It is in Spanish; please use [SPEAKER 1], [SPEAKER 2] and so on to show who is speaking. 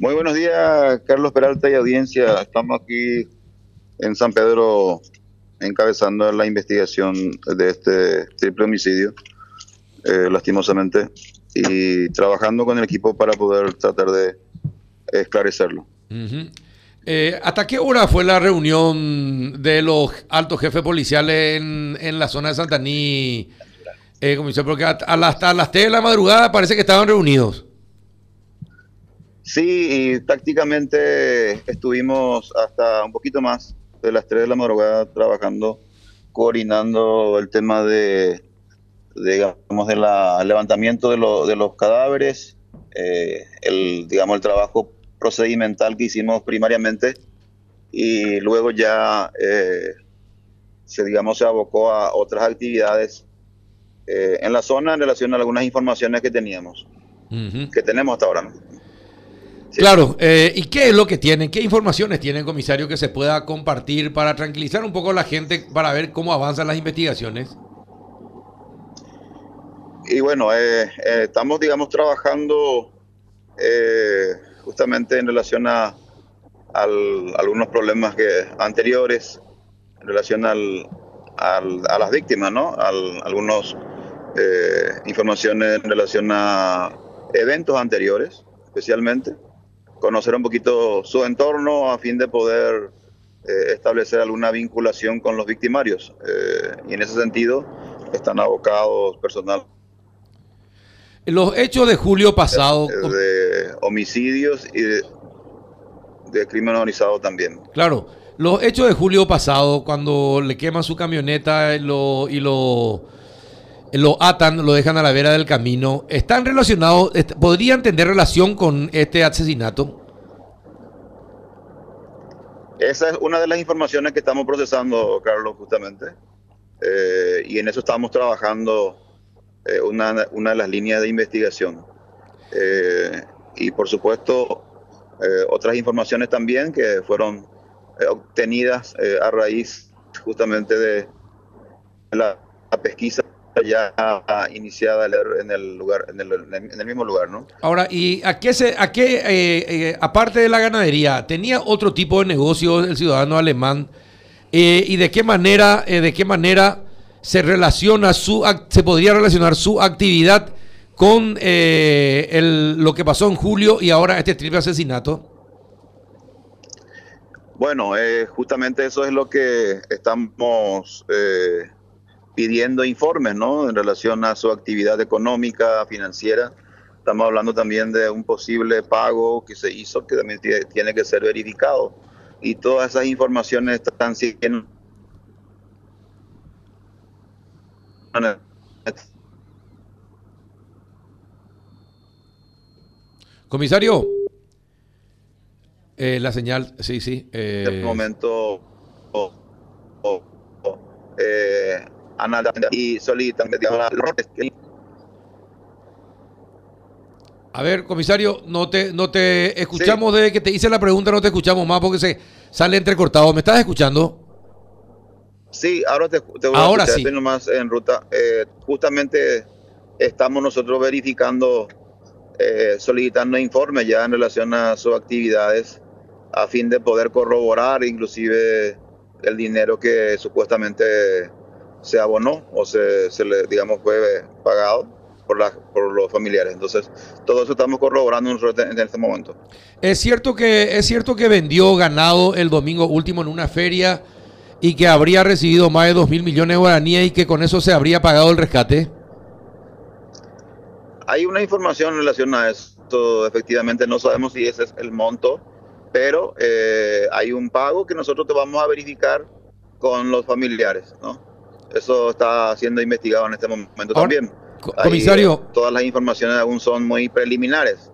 [SPEAKER 1] Muy buenos días, Carlos Peralta y audiencia. Estamos aquí en San Pedro encabezando la investigación de este triple homicidio, eh, lastimosamente, y trabajando con el equipo para poder tratar de esclarecerlo.
[SPEAKER 2] Eh, ¿Hasta qué hora fue la reunión de los altos jefes policiales en, la zona de Santaní, eh, Porque hasta las, hasta las 3 de la madrugada parece que estaban reunidos.
[SPEAKER 1] Sí, y prácticamente estuvimos hasta un poquito más de las 3 de la madrugada trabajando, coordinando el tema de, digamos, del levantamiento de, de, los cadáveres, eh, el, digamos, el trabajo procedimental que hicimos primariamente y luego ya eh, se, digamos, se abocó a otras actividades eh, en la zona en relación a algunas informaciones que teníamos, que tenemos hasta ahora.
[SPEAKER 2] Claro, eh, ¿y qué es lo que tienen? ¿Qué informaciones tienen, comisario, que se pueda compartir para tranquilizar un poco a la gente para ver cómo avanzan las investigaciones?
[SPEAKER 1] Y bueno, estamos, digamos, trabajando justamente en relación a, algunos problemas que, anteriores, en relación al, a las víctimas, ¿no? Al, algunos eh, informaciones en relación a eventos anteriores, especialmente, conocer un poquito su entorno a fin de poder eh, establecer alguna vinculación con los victimarios. Eh, y en ese sentido están abocados personal
[SPEAKER 2] los hechos de julio pasado.
[SPEAKER 1] De, homicidios y de, crimen organizado también.
[SPEAKER 2] Claro. Los hechos de julio pasado, cuando le queman su camioneta y lo, y lo, lo atan, lo dejan a la vera del camino, ¿están relacionados, podrían tener relación con este asesinato?
[SPEAKER 1] Esa es una de las informaciones que estamos procesando, Carlos, justamente. Eh, y en eso estamos trabajando eh, una, una, de las líneas de investigación. Eh, y por supuesto, otras informaciones también que fueron obtenidas a raíz justamente de la, pesquisa ya iniciada en el lugar en el, en el, mismo lugar no
[SPEAKER 2] ahora y a qué se a qué aparte de la ganadería tenía otro tipo de negocio el ciudadano alemán y de qué manera de qué manera se relaciona su se podría relacionar su actividad con eh, el, lo que pasó en julio y ahora este triple asesinato?
[SPEAKER 1] Bueno, eh, justamente eso es lo que estamos eh, pidiendo informes, ¿no? En relación a su actividad económica, financiera. Estamos hablando también de un posible pago que se hizo, que también tiene que ser verificado. Y todas esas informaciones están siendo
[SPEAKER 2] Comisario, eh, la señal, sí, sí.
[SPEAKER 1] Eh, en este momento, eh, y Solita,
[SPEAKER 2] a ver, comisario, no te, no te escuchamos desde que te hice la pregunta, no te escuchamos más porque se sale entrecortado. ¿Me estás escuchando?
[SPEAKER 1] Sí, ahora te, voy ahora a escuchar, sí. nomás en ruta. Eh, justamente estamos nosotros verificando, eh, solicitando informes ya en relación a sus actividades a fin de poder corroborar inclusive el dinero que supuestamente se abonó o se, se le, digamos, fue pagado por, la, por los familiares. Entonces, todo eso estamos corroborando en este momento.
[SPEAKER 2] Es cierto que es cierto que vendió ganado el domingo último en una feria y que habría recibido más de 2 mil millones de guaraníes y que con eso se habría pagado el rescate?
[SPEAKER 1] Hay una información en relación a esto, efectivamente no sabemos si ese es el monto, pero eh, hay un pago que nosotros te vamos a verificar con los familiares, ¿no? Eso está siendo investigado en este momento también.
[SPEAKER 2] Comisario.
[SPEAKER 1] todas las informaciones aún son muy preliminares.